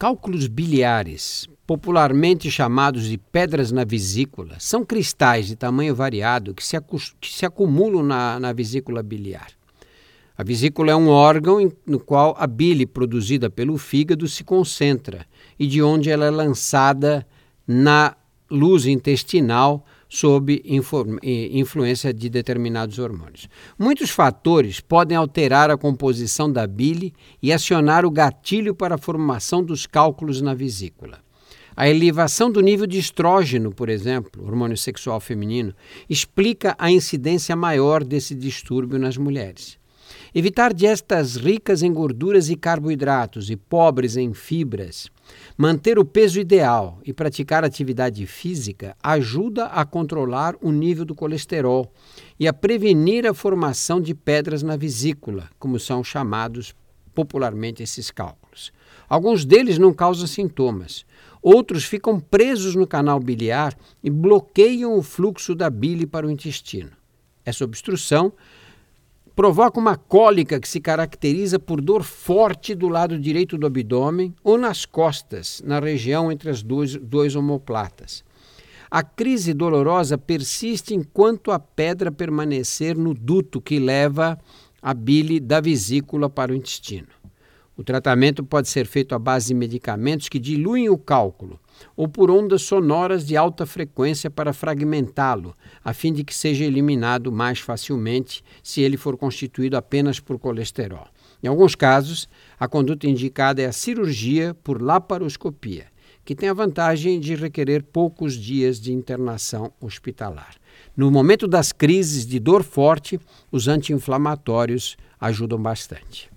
Cálculos biliares, popularmente chamados de pedras na vesícula, são cristais de tamanho variado que se, que se acumulam na, na vesícula biliar. A vesícula é um órgão no qual a bile produzida pelo fígado se concentra e de onde ela é lançada na luz intestinal sob influência de determinados hormônios. Muitos fatores podem alterar a composição da bile e acionar o gatilho para a formação dos cálculos na vesícula. A elevação do nível de estrógeno, por exemplo, hormônio sexual feminino, explica a incidência maior desse distúrbio nas mulheres. Evitar dietas ricas em gorduras e carboidratos e pobres em fibras, manter o peso ideal e praticar atividade física ajuda a controlar o nível do colesterol e a prevenir a formação de pedras na vesícula, como são chamados popularmente esses cálculos. Alguns deles não causam sintomas. Outros ficam presos no canal biliar e bloqueiam o fluxo da bile para o intestino. Essa obstrução provoca uma cólica que se caracteriza por dor forte do lado direito do abdômen ou nas costas, na região entre as duas, dois omoplatas. A crise dolorosa persiste enquanto a pedra permanecer no duto que leva a bile da vesícula para o intestino. O tratamento pode ser feito à base de medicamentos que diluem o cálculo ou por ondas sonoras de alta frequência para fragmentá-lo, a fim de que seja eliminado mais facilmente se ele for constituído apenas por colesterol. Em alguns casos, a conduta indicada é a cirurgia por laparoscopia, que tem a vantagem de requerer poucos dias de internação hospitalar. No momento das crises de dor forte, os anti-inflamatórios ajudam bastante.